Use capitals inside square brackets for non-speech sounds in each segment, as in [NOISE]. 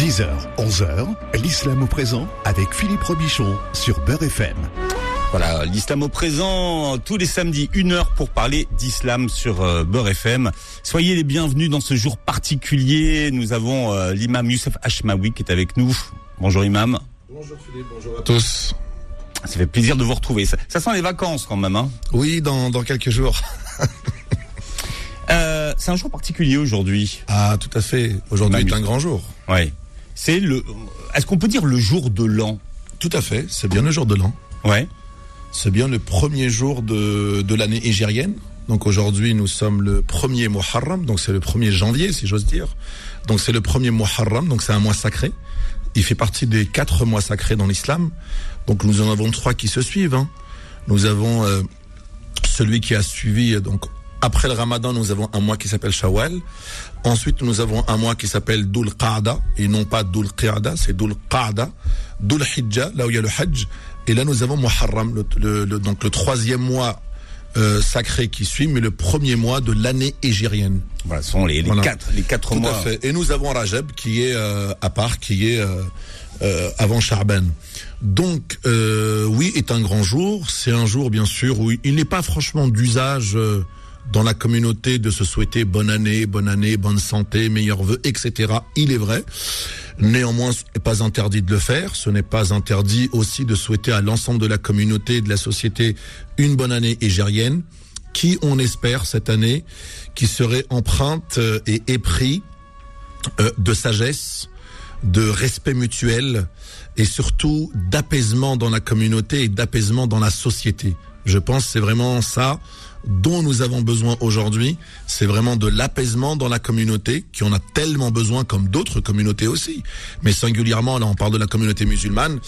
10h, 11h, l'islam au présent avec Philippe Robichon sur Beurre FM. Voilà, l'islam au présent, tous les samedis, une heure pour parler d'islam sur euh, Beurre FM. Soyez les bienvenus dans ce jour particulier. Nous avons euh, l'imam Youssef Hashmawi qui est avec nous. Bonjour imam. Bonjour Philippe, bonjour à tous. Ça fait plaisir de vous retrouver. Ça, ça sent les vacances quand même. Hein Oui, dans, dans quelques jours. euh, c'est un jour particulier aujourd'hui. Ah, tout à fait. Aujourd'hui est un grand jour. Ouais. C'est le. Est-ce qu'on peut dire le jour de l'an? Tout à fait. C'est bien le jour de l'an. Ouais. C'est bien le premier jour de, de l'année égérienne. Donc aujourd'hui, nous sommes le premier Muharram, donc c'est le 1er janvier, si j'ose dire. Donc c'est le premier Muharram, donc c'est un mois sacré. Il fait partie des quatre mois sacrés dans l'islam. Donc nous en avons trois qui se suivent. Hein. Nous avons euh, celui qui a suivi, donc après le Ramadan, nous avons un mois qui s'appelle Shawwal. Ensuite, nous avons un mois qui s'appelle Dul Qa'da, et non pas Dul Qa'da, c'est Dul Qa'da. Dul Hijja, là où il y a le Hajj. Et là, nous avons Muharram, le, le, donc le troisième mois euh, sacré qui suit, mais le premier mois de l'année égérienne. Voilà, ce sont les, les Voilà. quatre, les quatre Tout mois. à fait. Et nous avons Rajab qui est euh, à part, qui est euh, euh, avant Charban. Donc euh, oui, est un grand jour. C'est un jour bien sûr où il n'est pas franchement d'usage euh, dans la communauté de se souhaiter bonne année, bonne année, bonne santé, meilleurs vœux, etc. Il est vrai. Néanmoins, ce n'est pas interdit de le faire. Ce n'est pas interdit aussi de souhaiter à l'ensemble de la communauté et de la société une bonne année égérienne, qui, on espère, cette année, qui serait empreinte euh, et épris euh, de sagesse, de respect mutuel et surtout d'apaisement dans la communauté et d'apaisement dans la société. Je pense c'est vraiment ça dont nous avons besoin aujourd'hui. C'est vraiment de l'apaisement dans la communauté, qui en a tellement besoin comme d'autres communautés aussi. Mais singulièrement, là, on parle de la communauté musulmane.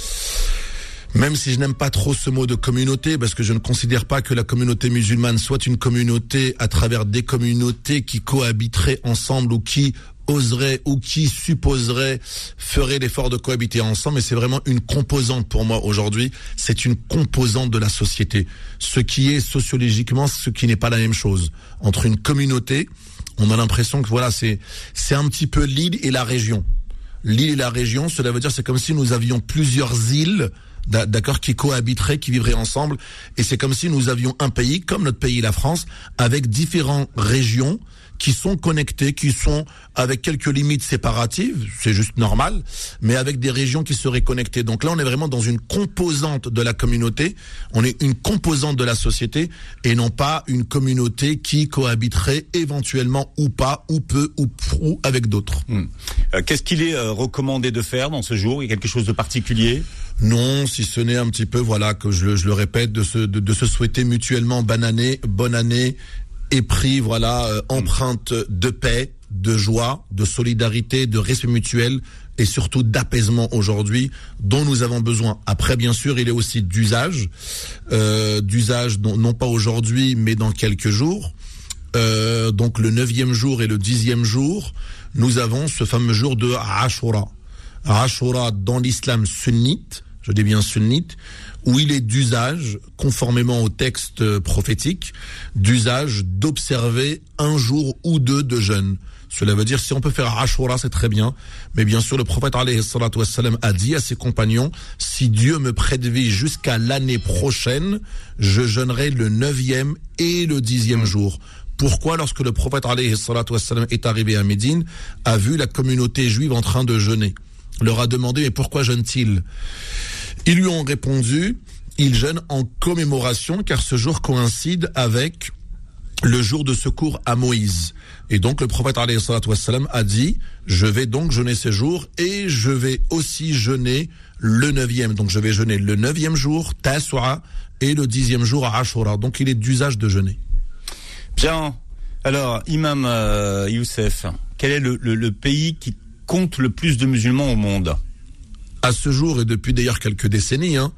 Même si je n'aime pas trop ce mot de communauté, parce que je ne considère pas que la communauté musulmane soit une communauté à travers des communautés qui cohabiteraient ensemble ou qui oseraient ou qui supposeraient feraient l'effort de cohabiter ensemble, mais c'est vraiment une composante pour moi aujourd'hui. C'est une composante de la société. Ce qui est sociologiquement, ce qui n'est pas la même chose. Entre une communauté, on a l'impression que voilà, c'est c'est un petit peu l'île et la région. L'île et la région, cela veut dire c'est comme si nous avions plusieurs îles d'a- d'accord, qui cohabiteraient, qui vivraient ensemble. Et c'est comme si nous avions un pays, comme notre pays, la France, avec différentes régions qui sont connectées, qui sont avec quelques limites séparatives, c'est juste normal, mais avec des régions qui seraient connectées. Donc là, on est vraiment dans une composante de la communauté, on est une composante de la société, et non pas une communauté qui cohabiterait éventuellement ou pas, ou peu, ou ou avec d'autres. Hmm. Euh, Qu'est-ce qu'il est euh, recommandé de faire dans ce jour? Il y a quelque chose de particulier? Non, si ce n'est un petit peu, voilà, que je, le- je le répète, de se, de, de se souhaiter mutuellement bonne année, bonne année, épris, voilà, euh, empreinte de paix, de joie, de solidarité, de respect mutuel et surtout d'apaisement aujourd'hui dont nous avons besoin. Après, bien sûr, il est aussi d'usage, euh, d'usage non, non pas aujourd'hui, mais dans quelques jours. Euh, donc le neuvième jour et le dixième jour, nous avons ce fameux jour de Ashura. Ashura dans l'islam sunnite, je dis bien sunnite, où il est d'usage, conformément au texte prophétique, d'usage d'observer un jour ou deux de jeûne. Cela veut dire si on peut faire Ashura, c'est très bien. Mais bien sûr, le prophète wassalam, a dit à ses compagnons, si Dieu me prête vie jusqu'à l'année prochaine, je jeûnerai le neuvième et le dixième jour. Pourquoi, lorsque le prophète wassalam, est arrivé à Médine, a vu la communauté juive en train de jeûner? Leur a demandé mais pourquoi jeûne-t-il? Ils lui ont répondu il jeûne en commémoration car ce jour coïncide avec le jour de secours à Moïse. Et donc le prophète a dit je vais donc jeûner ce jour et je vais aussi jeûner le neuvième. Donc je vais jeûner le neuvième jour, Tasua, et le dixième jour, Ashura. Donc il est d'usage de jeûner. Bien. Alors, Imam euh, Youssef, quel est le pays qui compte le plus de musulmans au monde? À ce jour et depuis d'ailleurs quelques décennies, hein,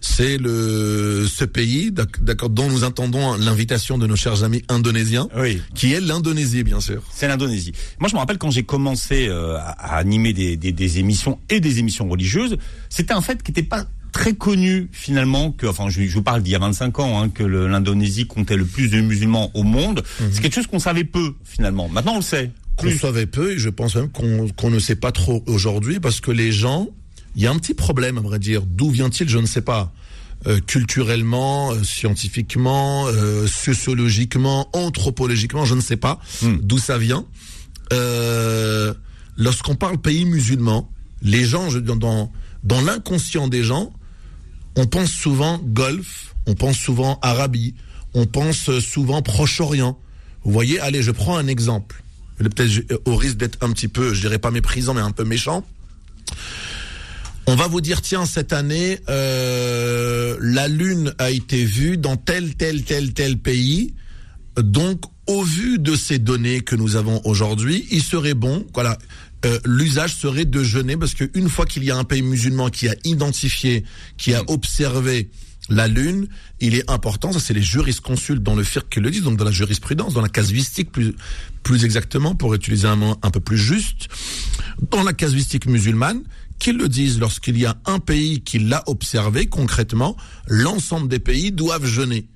c'est le ce pays, d'ac- d'accord, dont nous entendons l'invitation de nos chers amis indonésiens, Oui. qui est l'Indonésie, bien sûr. C'est l'Indonésie. Moi, je me rappelle quand j'ai commencé euh, à, à animer des, des- des émissions et des émissions religieuses, c'était un fait qui n'était pas très connu finalement que, enfin, je, je vous parle d'il y a 25 ans, hein, que l'Indonésie comptait le plus de musulmans au monde. C'est quelque chose qu'on savait peu finalement. Maintenant, on le sait. qu'on savait peu et je pense même qu'on ne sait pas trop aujourd'hui parce que les gens, il y a un petit problème à vrai dire. D'où vient-il Je ne sais pas. Euh, culturellement, euh, scientifiquement, euh, sociologiquement, anthropologiquement, je ne sais pas hmm. d'où ça vient. Lorsqu'on parle pays musulman, les gens, dans, dans l'inconscient des gens, on pense souvent Golfe, on pense souvent Arabie, on pense souvent Proche-Orient. Vous voyez, allez, je prends un exemple. Peut-être au risque d'être un petit peu, je dirais pas méprisant, mais un peu méchant. On va vous dire, tiens, cette année, euh, la Lune a été vue dans tel, tel, tel, tel pays. Donc, au vu de ces données que nous avons aujourd'hui, il serait bon, voilà, euh, l'usage serait de jeûner parce qu'une fois qu'il y a un pays musulman qui a identifié, qui a observé la lune, il est important, ça c'est les jurisconsultes dans le FIRC qui le disent, donc dans la jurisprudence, dans la casuistique plus, plus exactement, pour utiliser un mot un peu plus juste, dans la casuistique musulmane, qu'ils le disent lorsqu'il y a un pays qui l'a observé concrètement, l'ensemble des pays doivent jeûner.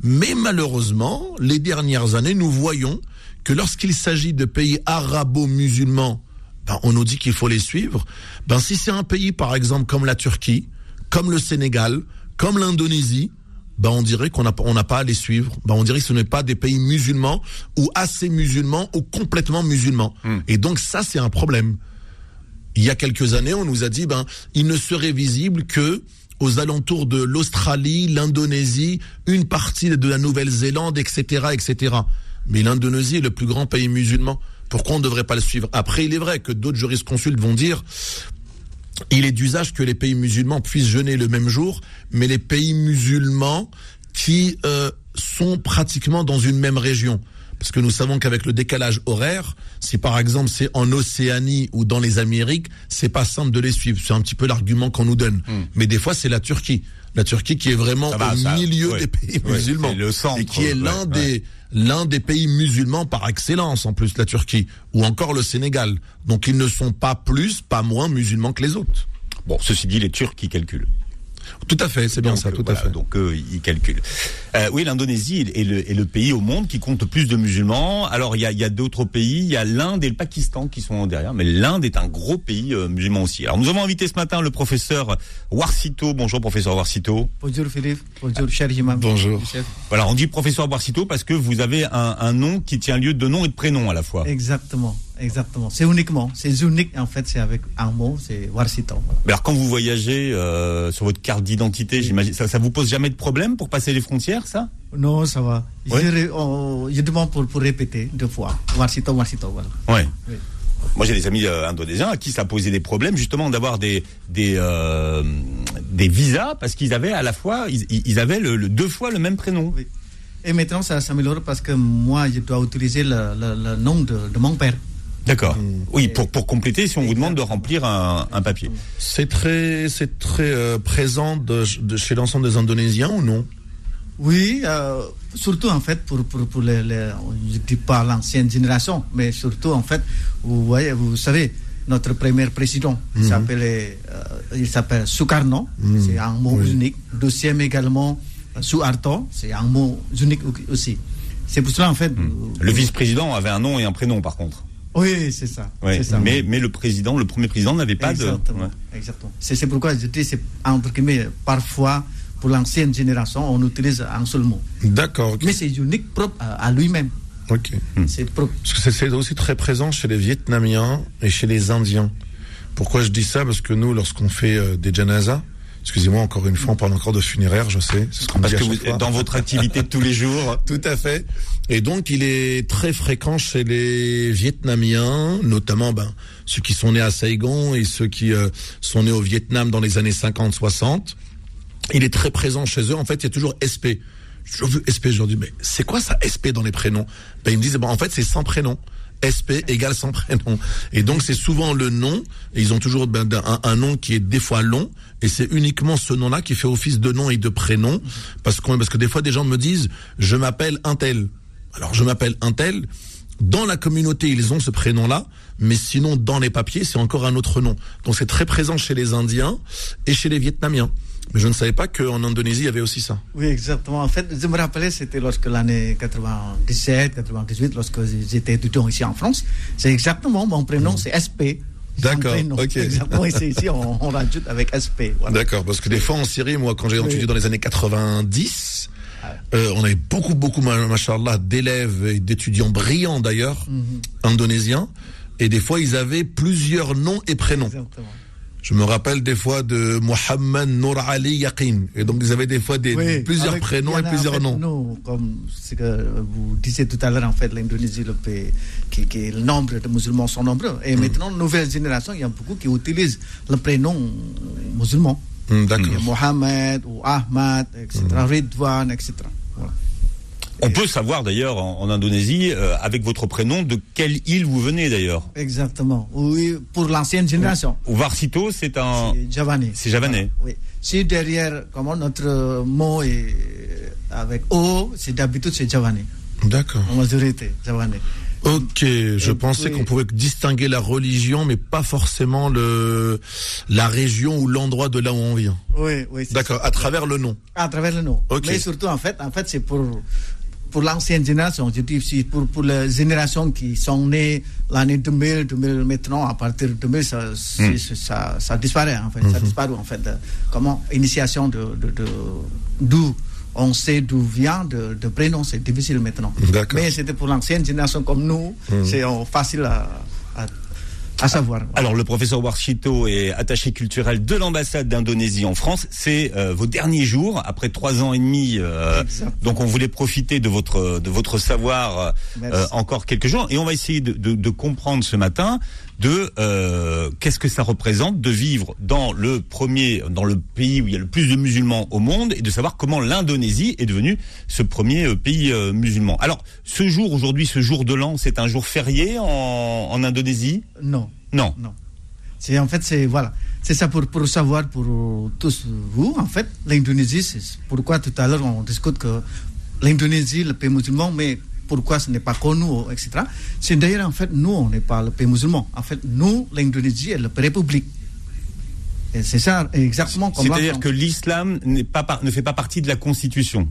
Mais malheureusement, les dernières années, nous voyons que lorsqu'il s'agit de pays arabo-musulmans, ben, on nous dit qu'il faut les suivre. Ben, si c'est un pays, par exemple, comme la Turquie, comme le Sénégal, comme l'Indonésie, ben on dirait qu'on n'a on n'a pas à les suivre. Ben on dirait que ce n'est pas des pays musulmans ou assez musulmans ou complètement musulmans. Hmm. Et donc ça c'est un problème. Il y a quelques années, on nous a dit ben il ne serait visible que aux alentours de l'Australie, l'Indonésie, une partie de la Nouvelle-Zélande, etc., etc. Mais l'Indonésie est le plus grand pays musulman. Pourquoi on ne devrait pas le suivre? Après, il est vrai que d'autres jurisconsultes vont dire il est d'usage que les pays musulmans puissent jeûner le même jour, mais les pays musulmans qui euh, sont pratiquement dans une même région. Parce que nous savons qu'avec le décalage horaire, si par exemple c'est en Océanie ou dans les Amériques, c'est pas simple de les suivre. C'est un petit peu l'argument qu'on nous donne. Hmm. Mais des fois, c'est la Turquie. La Turquie qui est vraiment au milieu des pays musulmans. Le centre, et qui est l'un des l'un des pays musulmans par excellence en plus la Turquie ou encore le Sénégal. Donc ils ne sont pas plus, pas moins musulmans que les autres. Bon, ceci dit, les Turcs qui calculent. Tout à fait, c'est bien ça, tout à fait. Donc eux, ils calculent. Euh, oui, l'Indonésie est le, est le, pays au monde qui compte plus de musulmans. Alors il y a, y a d'autres pays, il y a l'Inde et le Pakistan qui sont derrière, mais l'Inde est un gros pays euh, musulman aussi. Alors nous avons invité ce matin le professeur Warsito. Bonjour professeur Warsito. Bonjour Philippe. Bonjour cher imam. Bonjour. Voilà, on dit professeur Warsito parce que vous avez un, un nom qui tient lieu de nom et de prénom à la fois. Exactement. Exactement. C'est uniquement, c'est unique en fait, c'est avec un mot, c'est Warsitan. Mais alors quand vous voyagez euh, sur votre carte d'identité, j'imagine, ça, ça vous pose jamais de problème pour passer les frontières, ça? Non, ça va. Je, demande pour, pour répéter deux fois. Warsitan, Warsitan, voilà. Ouais. Oui. Moi, j'ai des amis euh, indonésiens à qui ça posait des problèmes justement d'avoir des des euh, des visas parce qu'ils avaient à la fois ils, ils avaient le, deux fois le même prénom. Oui. Et maintenant, ça s'améliore parce que moi, je dois utiliser le, le, nom de, de mon père. D'accord. Oui, pour, pour compléter, si on vous demande de remplir un, un papier. C'est très, c'est très euh, présent de, de, chez l'ensemble des Indonésiens ou non? Oui, euh, surtout en fait pour, pour, pour les, les, je dis pas l'ancienne génération, mais surtout en fait, vous voyez, vous savez, notre premier président, il mhm. s'appelle, euh, il s'appelle Sukarno, mhm. c'est un mot unique. Deuxième également, Suharto, c'est un mot unique aussi. C'est pour cela en fait. Mhm. Le vice-président avait un nom et un prénom par contre. Oui, c'est ça, ça. Mais, mais le président, le premier président n'avait pas de. Exactement. C'est pourquoi je dis, c'est entre guillemets, parfois, pour l'ancienne génération, on utilise un seul mot. D'accord. Mais c'est unique propre à, lui-même. Ok. Hmm. C'est propre. Parce que c'est aussi très présent chez les Vietnamiens et chez les Indiens. Pourquoi je dis ça? Parce que nous, lorsqu'on fait euh, des janazas, Excusez-moi, encore une fois, on parle encore de funéraires, je sais. Ce Parce que vous êtes dans votre activité de tous les jours. [LAUGHS] Tout à fait. Et donc, il est très fréquent chez les Vietnamiens, notamment ben, ceux qui sont nés à Saigon et ceux qui euh, sont nés au Vietnam dans les années 50-60. Il est très présent chez eux. En fait, il y a toujours SP. Je veux SP, dis, mais c'est quoi ça SP dans les prénoms? Ben, Ils me disent, ben, en fait, c'est sans prénom. SP égale son [LAUGHS] prénom. Et donc c'est souvent le nom, et ils ont toujours ben, un, nom qui est des fois long, et c'est uniquement ce nom-là qui fait office de nom et de prénom, parce, qu'on, parce que des fois des gens me disent, je m'appelle un tel. Alors je m'appelle un tel, dans la communauté, ils ont ce prénom-là, mais sinon, dans les papiers, c'est encore un autre nom. Donc c'est très présent chez les Indiens et chez les Vietnamiens. Mais je ne savais pas qu'en Indonésie, il y avait aussi ça. Oui, exactement. En fait, je me rappelais, c'était lorsque l'année 97, 98, lorsque j'étais étudiant ici en France. C'est exactement, mon prénom, c'est SP. D'accord, ok. Exactement, ici, ici on, on, rajoute avec SP. Voilà. D'accord, parce que des fois en Syrie, moi, quand j'ai étudié oui. dans les années 90, euh, on avait beaucoup, beaucoup, machallah, d'élèves et d'étudiants brillants d'ailleurs, mm -hmm. indonésiens, et des fois ils avaient plusieurs noms et prénoms. Exactement. Je me rappelle des fois de Mohamed Nour Ali Yaqin. Et donc, ils avaient des fois des, oui, plusieurs prénoms et plusieurs en fait, noms. Nous, comme ce que vous disiez tout à l'heure, en fait, l'Indonésie, le pays, qui, qui, le nombre de musulmans sont nombreux. Et mm. maintenant, nouvelle génération, il y a beaucoup qui utilisent le prénom musulman. Mm, D'accord. Mohamed ou Ahmad, etc. Mm. Ridwan, etc. Voilà. On peut savoir d'ailleurs en, en, Indonésie, euh, avec votre prénom, de quelle île vous venez d'ailleurs. Exactement. Oui, pour l'ancienne génération. Ou Varsito, c'est un. C'est javanais. C'est javanais. Oui. Si derrière, comment notre mot est avec O, c'est d'habitude c'est javanais. D'accord. En majorité, javanais. Ok, je Et pensais oui. qu'on pouvait distinguer la religion, mais pas forcément le la région ou l'endroit de là où on vient. Oui, oui. D'accord, à travers le nom. À travers le nom. Ok. Mais surtout, en fait, en fait c'est pour, pour l'ancienne génération. Je dis aussi pour, pour les générations qui sont nées l'année 2000, 2000 maintenant, à partir de 2000, ça, c'est- ça, ça disparaît, en fait. Ça disparaît, en fait. comment Initiation de, d'où on sait d'où vient, de, de prénom, c'est difficile maintenant. Mais c'était pour l'ancienne génération comme nous, c'est euh, facile à, à, à savoir. Alors, le professeur Warshito est attaché culturel de l'ambassade d'Indonésie en France. C'est euh, vos derniers jours, après trois ans et demi. euh, donc, on voulait profiter de votre de votre savoir euh, encore quelques jours, et on va essayer de, de, de comprendre ce matin de euh, qu'est-ce que ça représente de vivre dans le premier, dans le pays où il y a le plus de musulmans au monde, et de savoir comment l'Indonésie est devenue ce premier euh, pays euh, musulman. Alors, ce jour aujourd'hui, ce jour de l'an, c'est un jour férié en, en Indonésie? Non. Non. Non. C'est en fait c'est voilà, c'est ça pour pour savoir pour tous vous en fait l'Indonésie c'est pourquoi tout à l'heure on discute que l'Indonésie le pays musulman mais pourquoi ce n'est pas connu etc. C'est d'ailleurs en fait nous on n'est pas le pays musulman en fait nous l'Indonésie est la république et c'est ça exactement comme C'est-à-dire que l'islam n'est pas ne fait pas partie de la constitution.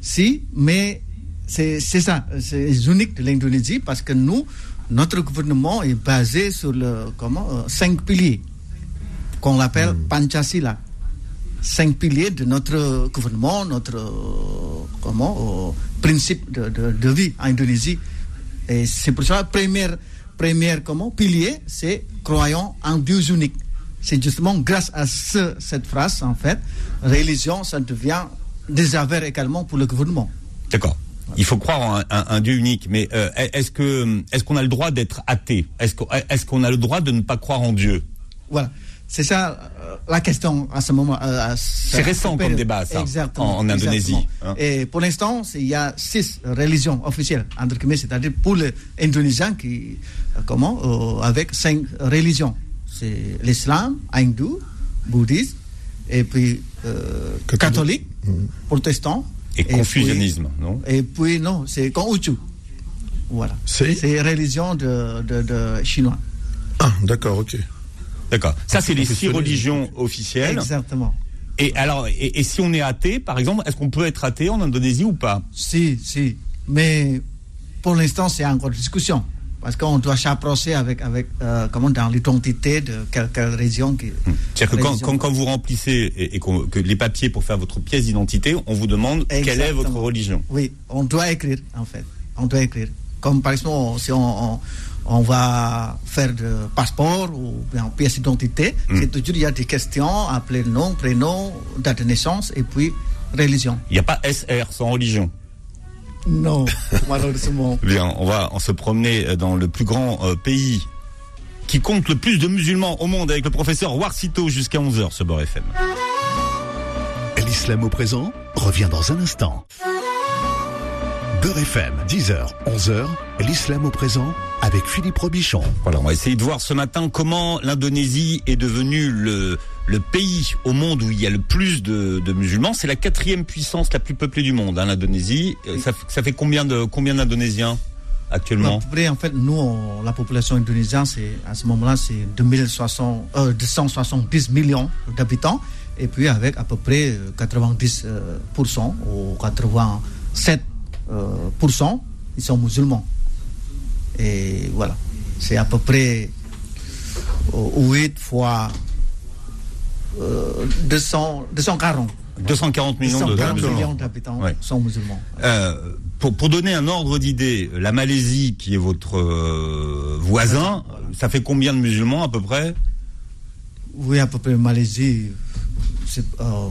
Si, mais c'est c'est ça, c'est unique de l'Indonésie parce que nous, notre gouvernement est basé sur le comment euh, cinq piliers qu'on appelle Pancasila. Cinq piliers de notre gouvernement, notre comment euh, principe de, de, de vie en Indonésie. Et c'est pour ça première première comment pilier, c'est croyant en Dieu unique. C'est justement grâce à ce, cette phrase en fait, religion, ça devient des affaires également pour le gouvernement. D'accord. Il faut croire en un, un- un Dieu unique, mais euh, est-ce que est-ce qu'on a le droit d'être athée? Est-ce qu'on est-ce qu'on a le droit de ne pas croire en Dieu? Voilà. C'est ça euh, la question à ce moment. euh, C'est récent comme débat, ça, Exactement. en- en Indonésie, exactement. hein. Et pour l'instant, il y a six religions officielles, entre guillemets, c'est-à-dire pour les Indonésiens qui, euh, comment, euh, avec cinq religions. C'est l'islam, hindou, bouddhisme, et puis euh, Catholique. catholique, protestant. Et puis- confucianisme, non? Et puis, non, c'est Konghucu. Voilà. C'est? C'est religion de, de, de chinois. Ah, d'accord, ok. D'accord. Ça, c'est les six religions officielles. Exactement. Et alors, et, et si on est athée, par exemple, est-ce qu'on peut être athée en Indonésie ou pas? Si, si. Mais pour l'instant, c'est encore discussion. Parce qu'on doit s'approcher avec, avec euh, comment, dans l'identité de quelle, quelle région. Qui, C'est-à-dire que quand, quand, quand vous remplissez et, que les papiers pour faire votre pièce d'identité, on vous demande quelle est votre religion. Oui, on doit écrire, en fait. On doit écrire. Comme par exemple, si on, on, on va faire de passeport ou bien pièce d'identité, Hmm. c'est toujours, il y a des questions, appeler nom, prénom, date de naissance et puis religion. Il n'y a pas SR sans religion. Non, [LAUGHS] malheureusement. Bien, on va on se promener dans le plus grand euh, pays qui compte le plus de musulmans au monde avec le professeur Warsito jusqu'à 11h ce Beurre FM. L'islam au présent revient dans un instant. Beurre FM, 10h, 11h, l'islam au présent avec Philippe Robichon. Voilà, on va essayer de voir ce matin comment l'Indonésie est devenue le, le pays au monde où il y a le plus de, de musulmans. C'est la quatrième puissance la plus peuplée du monde, hein, l'Indonésie. Euh, Ça, fait combien de combien d'Indonésiens À actuellement? Peu près, en fait, nous, on- la population indonésienne, c'est, à ce moment-là, c'est 2060, euh, 270 millions d'habitants. et puis avec à peu près 90% ou 87% ils sont musulmans. Et voilà, c'est à peu près 8 fois 200, 240. 240 millions de 240 millions d'habitants Ouais. sont musulmans. Euh, pour, pour donner un ordre d'idée, la Malaisie, qui est votre euh, voisin, ça fait combien de musulmans à peu près? Oui, à peu près Malaisie, euh,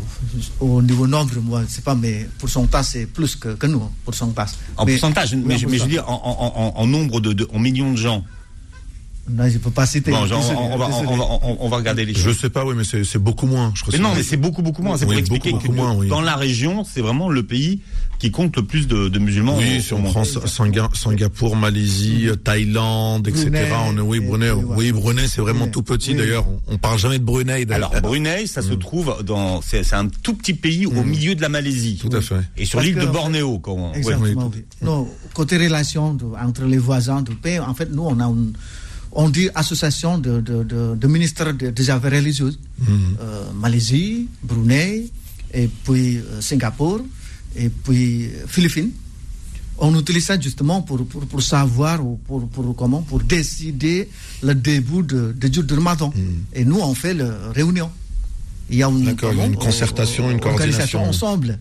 au niveau nombre, moi, c'est pas, mais pourcentage, c'est plus que, que nous, pourcentage. En Mais- pourcentage, mais, je- mais je veux dire en, en- en- en nombre de, de- en millions de gens. Non, je peux pas citer. Bon, genre, on, on va, désolé. on, va, on- on va regarder les Je choses. sais pas, oui, mais c'est c'est beaucoup moins. Je crois Mais non, c'est- mais c'est beaucoup, beaucoup moins. C'est pour Oui, expliquer beaucoup, que moins, oui. dans la région, c'est vraiment le pays qui compte le plus de, de musulmans. Oui, si on prend Singa- Singapour, Malaisie, Thaïlande, etc. Brunei, on est, oui, Brunei, et voilà. oui, Brunei, c'est vraiment tout petit Oui. d'ailleurs. On, parle jamais de Brunei. d'ailleurs. Alors Brunei, ça se trouve dans, c'est c'est un tout petit pays au milieu de la Malaisie. Tout à fait. Et sur Parce l'île de Bornéo, quand on-. Exactement. Non, côté relation entre les voisins du pays, en fait, nous, on a une, on dit association de, de, de, de ministres de- des affaires religieuses. Euh, Malaisie, Brunei, et puis euh, Singapour, et puis euh, Philippines. On utilise ça justement pour, pour, pour savoir ou pour, pour, comment, pour décider le début de, de jour de Ramadan. Et nous, on fait la réunion. Il y a une, il y a une concertation, une coordination. ensemble.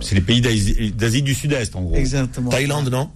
C'est les pays d'Asie du Sud-Est, en gros. exactement. Thaïlande, non?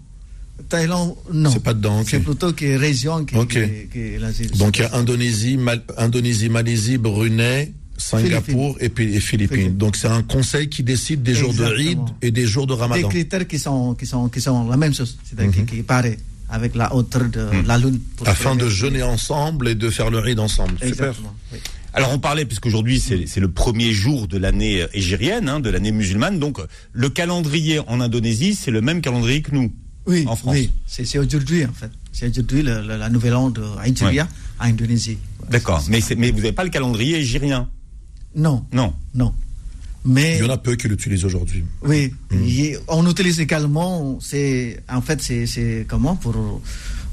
Thaïlande, non. C'est pas dedans. C'est plutôt que région qui, Ok. qui, qui est l'Asie du Donc il y a. Indonésie, Mal- Indonésie, Malaisie, Brunei, Singapour et puis et Philippines. Philippines. Donc c'est un conseil qui décide des jours de Eid et des jours de des Ramadan. critères qui sont, qui sont, qui sont la même chose, c'est-à-dire Mhm. qui, qui paraît avec la hauteur de la lune. pour Afin de jeûner ensemble et de faire le Eid ensemble. Super. Exactement. oui. Alors on parlait, puisqu'aujourd'hui c'est c'est le premier jour de l'année euh, égérienne, hein, de l'année musulmane, donc le calendrier en Indonésie, c'est le même calendrier que nous, Oui, en France. oui. C'est c'est aujourd'hui en fait. C'est aujourd'hui le- le- la nouvelle an de Nigeria en Indonésie. D'accord, mais, c'est- mais vous n'avez pas le calendrier égyrien Non, Non. non. Mais Il y en a peu qui l'utilisent aujourd'hui. Oui, Hmm. on utilise également, c'est en fait c'est c'est comment pour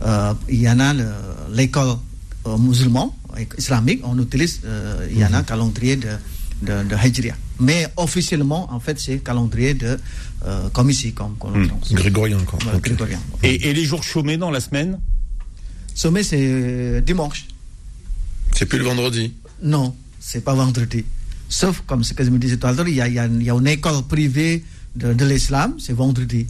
euh, il y en a le- l'école euh, musulmane islamique, on utilise euh, il y en a calendrier de de, de Hijriah. Mais officiellement en fait c'est calendrier de euh, comme ici comme, comme. France. Grégorien, quoi. Voilà, grégorien. Et, et les jours chômés dans la semaine Sommet c'est dimanche. C'est plus le vendredi. Non, c'est pas vendredi. Sauf comme ce que je me disais tout à l'heure, il y a, y y une école privée de, de l'islam, c'est vendredi.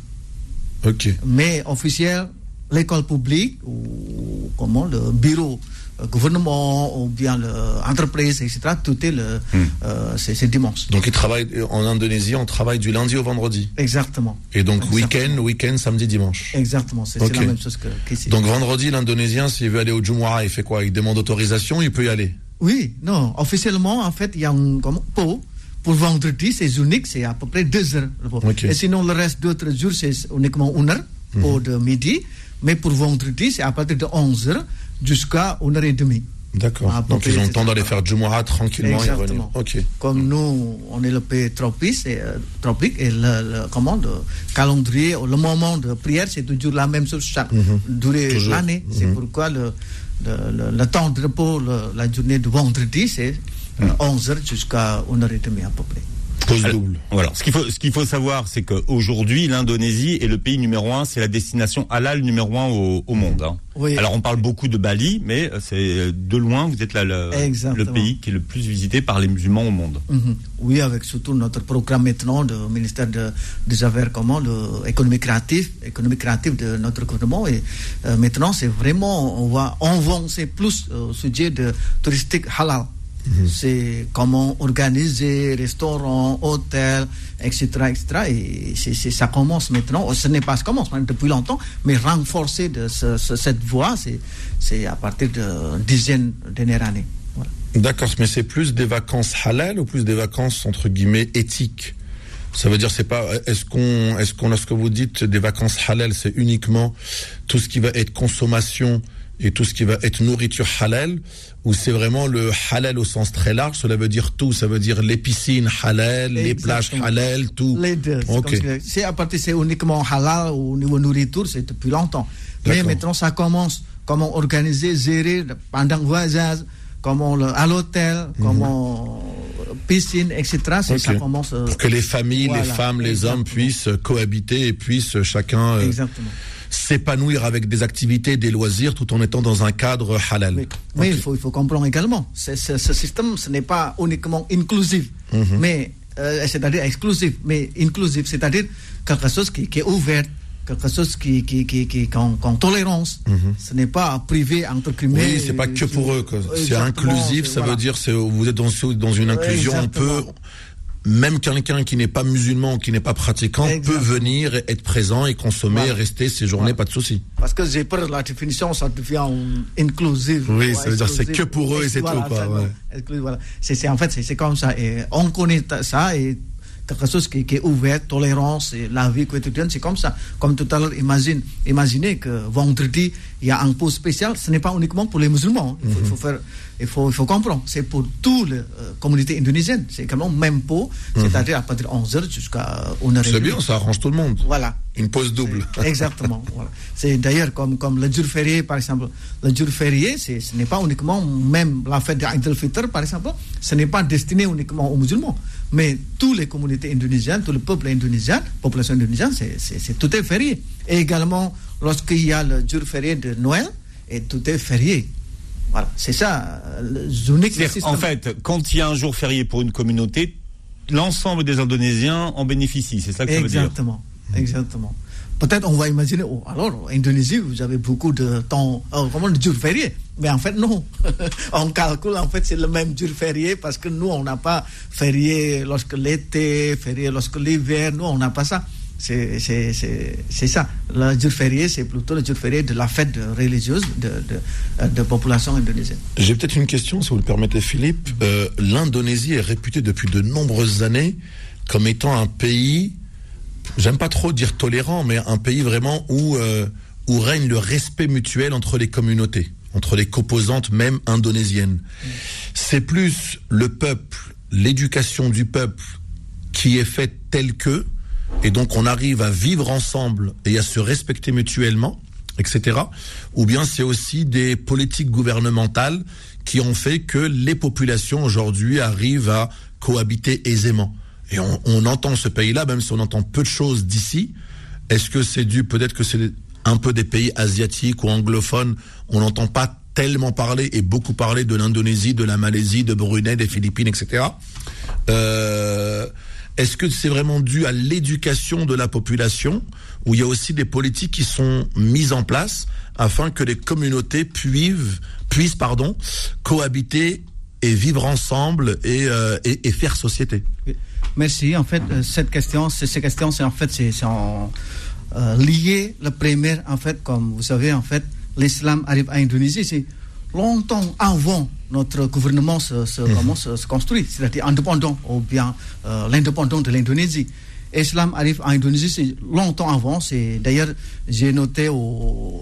Ok. mais officiel, l'école publique ou comment le bureau euh, gouvernement ou bien l'entreprise, etc. Tout est le euh, c'est dimanche. Donc ils travaillent en Indonésie, on travaille du lundi au vendredi. Exactement. Et donc week-end, week-end, samedi, dimanche. Exactement, c'est la même chose que- qu'ici. Donc vendredi, l'Indonésien, s'il veut aller au Jumu'ah, il fait quoi? Il demande autorisation, il peut y aller. oui, non, officiellement, en fait, il y a un comment, pot. Pour vendredi, c'est unique, c'est à peu près deux heures. Et sinon, le reste d'autres jours, c'est uniquement une heure, Mhm. pot de midi. Mais pour vendredi, c'est à partir de 11 heures jusqu'à une heure et demie. D'accord. Peu Donc ils ont le temps d'aller faire Jumu'ah tranquillement et revenir. Exactement. Comme nous, on est le pays tropique, et, euh, tropique et le, le- comment, le calendrier, le moment de prière, c'est toujours la même chose chaque durée Mhm. L'année. C'est Mhm. pourquoi le, le, temps de repos, la journée de vendredi, c'est euh, Mhm. 11 heures jusqu'à 1 heure et demie à peu près. Double. Voilà. Ce qu'il faut, ce qu'il faut savoir, c'est qu'aujourd'hui, l'Indonésie est le pays numéro un, c'est la destination halal numéro un au, au monde. hein. Oui. Alors on parle beaucoup de Bali, mais euh, c'est euh, de loin, vous êtes là le, pays qui est le plus visité par les musulmans au monde. Mhm. Oui, avec surtout notre programme maintenant du ministère de- des Affaires comment, économie créative, économie créative de notre gouvernement. Et euh, maintenant, c'est vraiment, on va avancer plus au sujet de touristique halal. C'est comment organiser restaurants, hôtels, etc., etc. Et c'est- ça commence maintenant. Ce n'est pas ça commence maintenant depuis longtemps, mais renforcer de ce- ce- cette voie, c'est, à partir de dizaines dernières années. Voilà. D'accord, mais c'est plus des vacances halal ou plus des vacances entre guillemets éthiques? Ça veut dire c'est pas est-ce qu'on est-ce qu'on lorsque vous dites des vacances halal, c'est uniquement tout ce qui va être consommation et tout ce qui va être nourriture halal ou c'est vraiment le halal au sens très large, cela veut dire tout, ça veut dire les piscines halal, les plages halal, tout. Les deux. c'est Ok. comme ce que- C'est à partir, c'est uniquement halal au niveau nourriture, c'est depuis longtemps. Mais maintenant, ça commence. Comment organiser, gérer pendant le voyage, comment le- à l'hôtel, Mhm. comment piscine, etc. C'est Ok. ça commence. euh, Pour que les familles, les femmes, les hommes puissent cohabiter et puissent chacun euh, Exactement. S'épanouir avec des activités, des loisirs, tout en étant dans un cadre halal. Oui. Mais il, faut, il faut comprendre également, ce système, ce n'est pas uniquement inclusif, Mhm. mais euh, c'est-à-dire exclusif, mais inclusif, c'est-à-dire quelque chose qui, qui est ouvert, quelque chose qui, qui, qui, qui, en, en tolérance. Ce n'est pas privé entre guillemets. Mhm. Oui, c'est pas que pour eux. C'est Exactement, inclusif, ça voilà. veut dire c'est vous êtes dans, dans une inclusion. On peut Exactement. Même quelqu'un qui n'est pas musulman, qui n'est pas pratiquant, peut venir être présent et consommer, Voilà. et rester séjourner, pas de souci. Parce que j'ai peur de la définition, ça devient inclusive. Oui, ça veut dire c'est que pour eux et c'est Voilà, tout, quoi, ouais. voilà. C'est, en fait, c'est, comme ça. Et on connaît ça et qui, qui est ouvert, tolérance, et la vie quotidienne, c'est comme ça. Comme tout à l'heure, imagine, imaginez que vendredi, il y a un pot spécial. Ce n'est pas uniquement pour les musulmans. Il faut, il faut faire, il faut, il faut comprendre. C'est pour toute la communauté indonésienne. C'est également même pot, c'est-à-dire à partir de 11h jusqu'à 1h. C'est bien, ça arrange tout le monde. Voilà. Une pause double. Exactement. [LAUGHS] voilà. C'est d'ailleurs comme, comme le jour férié, par exemple. Le jour férié, ce n'est pas uniquement même la fête d'Aïd el-Fitr, par exemple, ce n'est pas destiné uniquement aux musulmans. Mais toutes les communautés indonésiennes, tout le peuple indonésien, population indonésienne, c'est- tout est férié. Et également, lorsqu'il y a le jour férié de Noël, et tout est férié. Voilà, c'est ça, euh, le. En fait, quand il y a un jour férié pour une communauté, l'ensemble des Indonésiens en bénéficient. C'est ça que ça veut dire. Exactement, exactement. Peut-être on va imaginer, oh, alors, Indonésie, vous avez beaucoup de temps, euh, comment, de jours fériés. Mais en fait, non. [LAUGHS] on calcule, en fait, c'est le même jour férié parce que nous, on n'a pas férié lorsque l'été, férié lorsque l'hiver. Nous, on n'a pas ça. C'est c'est- ça. Le jour férié, c'est plutôt le jour férié de la fête religieuse de, de, euh, de population indonésienne. J'ai peut-être une question, si vous le permettez, Philippe. Euh, L'Indonésie est réputée depuis de nombreuses années comme étant un pays, j'aime pas trop dire tolérant, mais un pays vraiment où, euh, où règne le respect mutuel entre les communautés, entre les composantes même indonésiennes. C'est plus le peuple, l'éducation du peuple qui est faite telle que, et donc on arrive à vivre ensemble et à se respecter mutuellement, etc. Ou bien c'est aussi des politiques gouvernementales qui ont fait que les populations aujourd'hui arrivent à cohabiter aisément. Et on, on entend ce pays-là, même si on entend peu de choses d'ici. Est-ce que c'est dû, peut-être que c'est un peu des pays asiatiques ou anglophones, on n'entend pas tellement parler et beaucoup parler de l'Indonésie, de la Malaisie, de Brunei, des Philippines, etc. Euh, Est-ce que c'est vraiment dû à l'éducation de la population ou il y a aussi des politiques qui sont mises en place afin que les communautés puissent, pardon, cohabiter et vivre ensemble et, euh, et, faire société? Merci. En fait, euh, cette question, c'est- ces questions, c'est en fait, c'est euh, lié. Le premier, en fait, comme vous savez, en fait, l'islam arrive à Indonésie, c'est longtemps avant notre gouvernement se, se, comment, se, se construit, c'est-à-dire indépendant ou bien euh, l'indépendance de l'Indonésie. Islam arrive en Indonésie, c'est longtemps avant. C'est d'ailleurs, j'ai noté,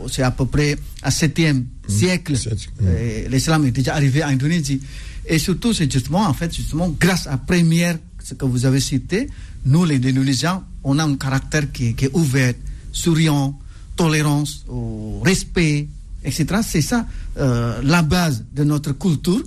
c'est à peu près à 7e siècle, Sept- euh, l'islam est déjà arrivé en Indonésie. Et surtout, c'est justement, en fait, justement, grâce à première, ce que vous avez cité, nous, les Indonésiens, on a un caractère qui, est- ouvert, souriant, tolérance, respect, etc. C'est ça euh, la base de notre culture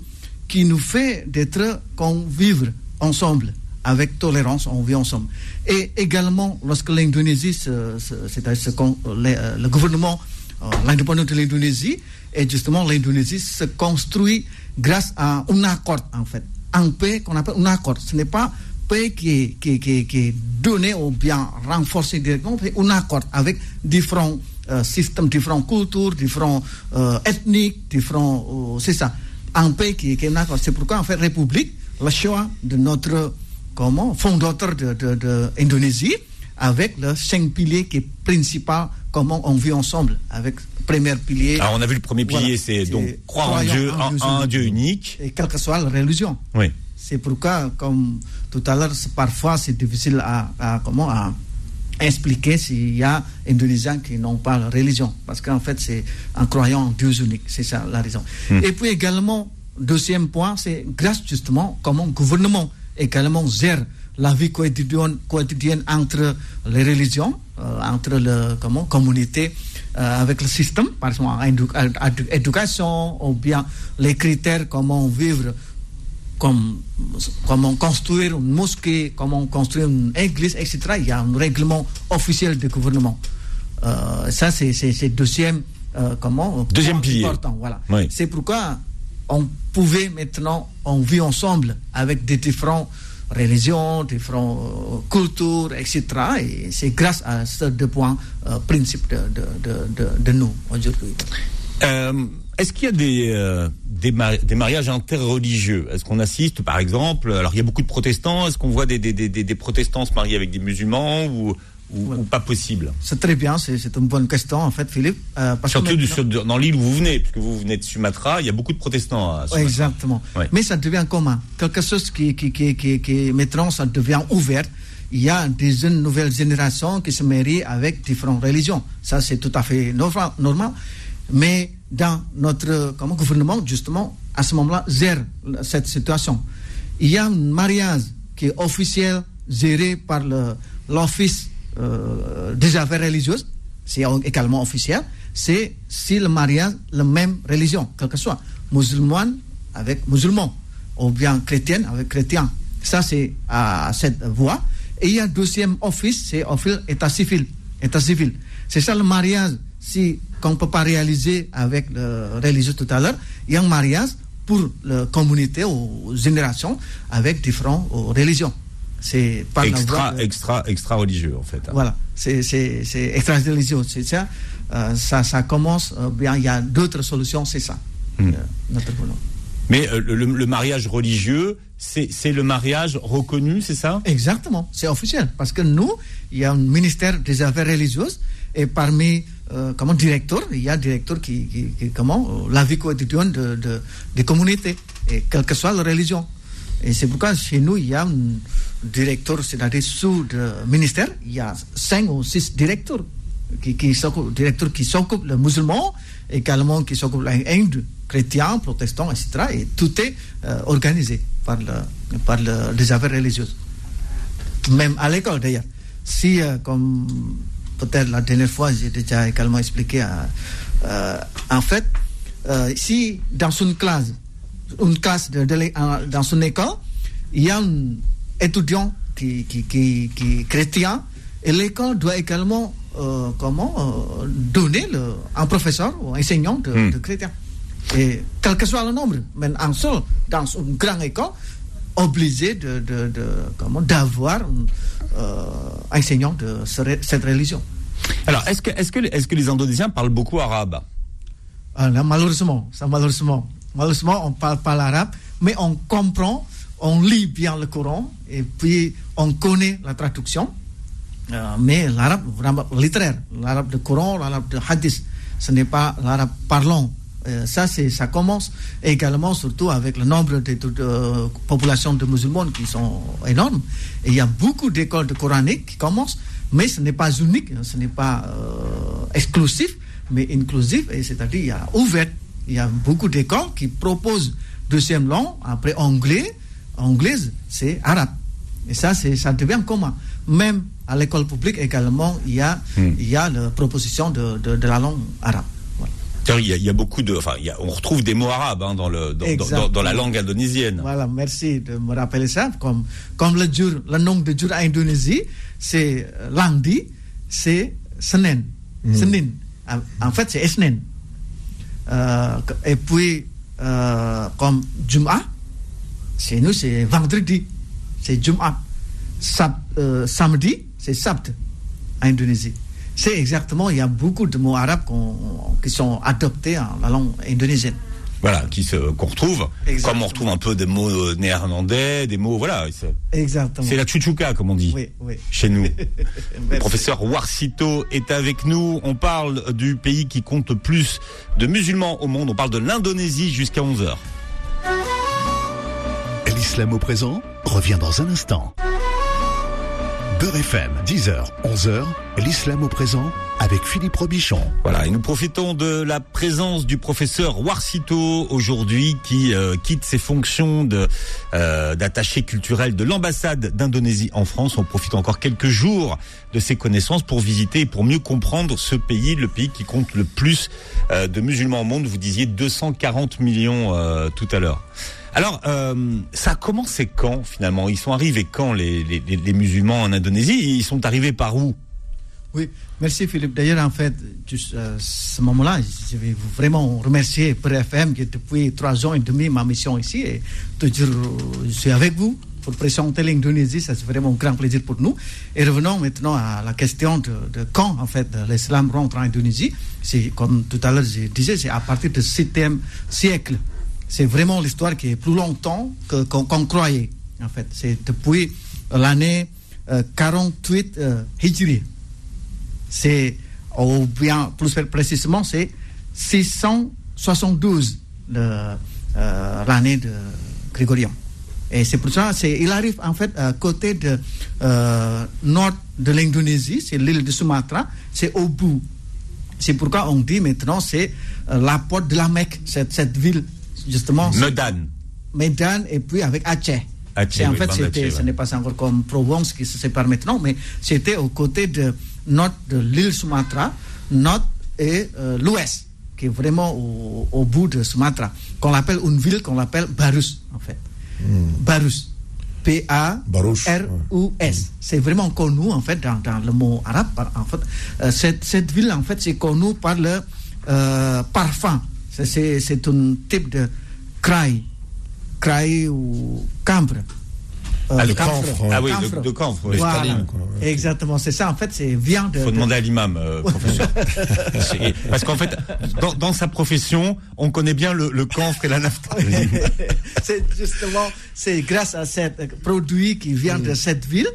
qui nous fait d'être convivre ensemble avec tolérance, on vit ensemble. Et également, lorsque l'Indonésie, c'est-à-dire euh, le gouvernement, euh, l'indépendance de l'Indonésie, et justement l'Indonésie se construit grâce à un accord, en fait. Un paix qu'on appelle un accord. Ce n'est pas paix qui est, qui, qui qui est donné ou bien renforcé directement, mais un accord avec différents euh, systèmes, différentes cultures, différents euh, ethniques, différents... euh, c'est ça. Un pays qui, qui est un accord. C'est pourquoi, en fait, République, le choix de notre comment, fondateur de, de, de Indonésie, avec le cinq piliers qui est principal, comment on vit ensemble, avec le premier pilier. Alors on a vu le premier pilier, Voilà. c'est donc croire en Dieu, en en, en. Dieu unique. Et quelle que soit la religion. Oui. C'est pourquoi, comme tout à l'heure, parfois c'est difficile à, à- comment, à expliquer s'il y a Indonésiens qui n'ont pas la religion. Parce qu'en fait, c'est en croyant en Dieu unique. C'est ça la raison. Et puis également, deuxième point, c'est grâce justement comment le gouvernement également gère la vie quotidienne, quotidienne entre les religions, euh, entre la comment, communauté, euh, avec le système, par exemple, éducation, ou bien les critères, comment vivre comme comment construire une mosquée, comment construire une église, etc. Il y a un règlement officiel du gouvernement. Euh, ça, c'est le deuxième, euh, comment, deuxième pilier. Important, voilà. Oui. C'est pourquoi on pouvait maintenant, on vit ensemble avec des différentes religions, différentes euh, cultures, etc. Et c'est grâce à ces deux points euh, principes de, de, de, de nous aujourd'hui. Est-ce qu'il y a des, euh, des, mari- des mariages interreligieux? Est-ce qu'on assiste, par exemple, alors il y a beaucoup de protestants, est-ce qu'on voit des, protestants se marier avec des musulmans ou, ou, ou pas possible? C'est très bien, c'est une bonne question en fait, Philippe. euh, parce Surtout sur- dans l'île où vous venez, puisque vous venez de Sumatra, il y a beaucoup de protestants à Ouais, Sumatra. exactement. Ouais. Mais ça devient commun. Quelque chose qui, qui, qui, qui, qui maintenant, ça devient ouvert. Il y a des jeunes nouvelles générations qui se marient avec différentes religions. Ça, c'est tout à fait normal. normal. Mais dans notre comment, gouvernement, justement, à ce moment-là, gère cette situation. Il y a un mariage qui est officiel, géré par l'Office euh, des affaires religieuses. C'est également officiel. C'est si le mariage, la même religion, quelle que soit, musulmane avec musulman, ou bien chrétienne avec chrétien. Ça, c'est à cette voie. Et il y a deuxième office, c'est office état civil. État civil. C'est ça le mariage, si qu'on ne peut pas réaliser avec le religieux tout à l'heure, il y a un mariage pour la communauté ou génération avec différentes euh, religions. C'est par la Extra, de- extra, extra religieux, en fait. voilà, c'est c'est extra-religieux, c'est ça. Euh, ça. Ça commence euh, bien, il y a d'autres solutions, c'est ça. Hmm. euh, notre. Mais le, le mariage religieux, c'est le mariage reconnu, c'est ça? Exactement, c'est officiel. Parce que nous, il y a un ministère des Affaires religieuses et parmi, euh, comment, directeurs, il y a directeur qui, comment, euh, la vie quotidienne de, de, des communautés, et quelle que soit la religion. Et c'est pourquoi chez nous, il y a un directeur, c'est-à-dire sous le ministère, il y a cinq ou six directeurs qui, qui s'occupent, qui s'occupent le musulman, également qui s'occupent l'Inde, chrétiens, protestants, etc. Et tout est euh, organisé par, le, par le- les affaires religieuses même à l'école d'ailleurs. Si, euh, comme peut-être la dernière fois, j'ai déjà également expliqué, euh, euh, en fait, euh, si dans une classe, une classe de, de l'é- en- dans une école, il y a un étudiant qui, qui, qui, qui est chrétien, et l'école doit également comment, donner le, un professeur ou enseignant de, Hmm. de chrétien. Et quel que soit le nombre, même un seul, dans une grande école, obligé de, de, de- comment d'avoir un euh, enseignant de cette religion. Alors, est-ce que, est-ce que, est-ce que les Indonésiens parlent beaucoup arabe? Ah, là, malheureusement, ça malheureusement, malheureusement, on parle pas l'arabe, mais on comprend, on lit bien le Coran et puis on connaît la traduction. Euh, mais l'arabe vraiment littéraire, l'arabe de Coran, l'arabe de Hadith, ce n'est pas l'arabe parlant. Euh, ça, c'est, ça commence également, surtout avec le nombre de, de- de populations de musulmans qui sont énormes. Et il y a beaucoup d'écoles de coraniques qui commencent, mais ce n'est pas unique, ce n'est pas euh, exclusif, mais inclusif, et c'est-à-dire il y a ouvert. Il y a beaucoup d'écoles qui proposent deuxième langue, après anglais, anglaise, c'est arabe. Et ça, c'est, ça devient commun. Même à l'école publique également, il y a, Hmm. il y a la proposition de, de, de la langue arabe. Il y, a, il y a beaucoup de, enfin, il y a- on retrouve des mots arabes hein, dans, le, dans, dans, dans- dans la langue indonésienne. Voilà, merci de me rappeler ça. Comme, comme le, jour, le nom de jour en Indonésie, c'est euh, lundi, c'est Senin. Senin. En, en fait, c'est Esnen. Euh, et puis, euh, comme Jum'ah, chez nous, c'est vendredi. C'est Jum'ah. Sab- euh, samedi, c'est Sabt en Indonésie. C'est exactement, il y a beaucoup de mots arabes qui sont adoptés en la langue indonésienne. Voilà, qui se, qu'on retrouve, Exactement. comme on retrouve un peu des mots euh, néerlandais, des mots, voilà. C'est, Exactement. c'est la chouchouka, comme on dit. Oui, oui. Chez nous. [LAUGHS] Le professeur Warsito est avec nous. On parle du pays qui compte le plus de musulmans au monde. On parle de l'Indonésie jusqu'à 11h. L'islam au présent revient dans un instant. Beurre FM, 10h, 11h, l'islam au présent avec Philippe Robichon. Voilà, et nous profitons de la présence du professeur Warsito aujourd'hui qui euh, quitte ses fonctions euh, d'attaché culturel de l'ambassade d'Indonésie en France. On profite encore quelques jours de ses connaissances pour visiter et pour mieux comprendre ce pays, le pays qui compte le plus euh, de musulmans au monde. Vous disiez 240 millions tout à l'heure. Alors, euh, ça a commencé quand finalement? Ils sont arrivés quand les, musulmans en Indonésie? Ils sont arrivés par où? Oui, merci Philippe. D'ailleurs, en fait, à euh, ce moment-là, je vais vous vraiment remercier pour FM qui depuis trois ans et demi ma mission ici toujours je suis avec vous pour présenter l'Indonésie. Ça c'est vraiment un grand plaisir pour nous. Et revenons maintenant à la question de, quand en fait l'islam rentre en Indonésie. C'est comme tout à l'heure je disais, c'est à partir du 7e siècle. C'est vraiment l'histoire qui est plus longtemps qu'on croyait. En fait, c'est depuis l'année 48 euh, euh, Hijri c'est, ou bien plus précisément, c'est 672 euh, l'année de Grégorion. Et c'est pour ça, c'est, il arrive en fait à côté de euh, nord de l'Indonésie, c'est l'île de Sumatra, c'est au bout. C'est pourquoi on dit maintenant c'est euh, la porte de la Mecque, cette, cette ville justement. Medan. Medan et puis avec Aceh. Aceh en fait, c'était, ce n'est pas encore comme Provence qui se sépare maintenant, mais c'était aux côtés de nord de l'île Sumatra, nord et euh, l'ouest, qui est vraiment au, bout de Sumatra, qu'on appelle une ville qu'on appelle Barus, en fait. Hmm. Barus. P-A-R-U-S. C'est vraiment connu, en fait, dans, le mot arabe. En fait, euh, cette, cette, ville, en fait, c'est connu par le euh, parfum. C'est un type de craie, craie ou cambre. Euh, ah, le camphre. Ah oui, de, de camphre. Voilà. Exactement, c'est ça. En fait, c'est vient de. Faut demander à l'imam, euh, professeur. [LAUGHS] Parce qu'en fait, dans, dans, sa profession, on connaît bien le, le camphre et la naphtaline. [LAUGHS] c'est justement, c'est grâce à ce produit qui vient de cette ville.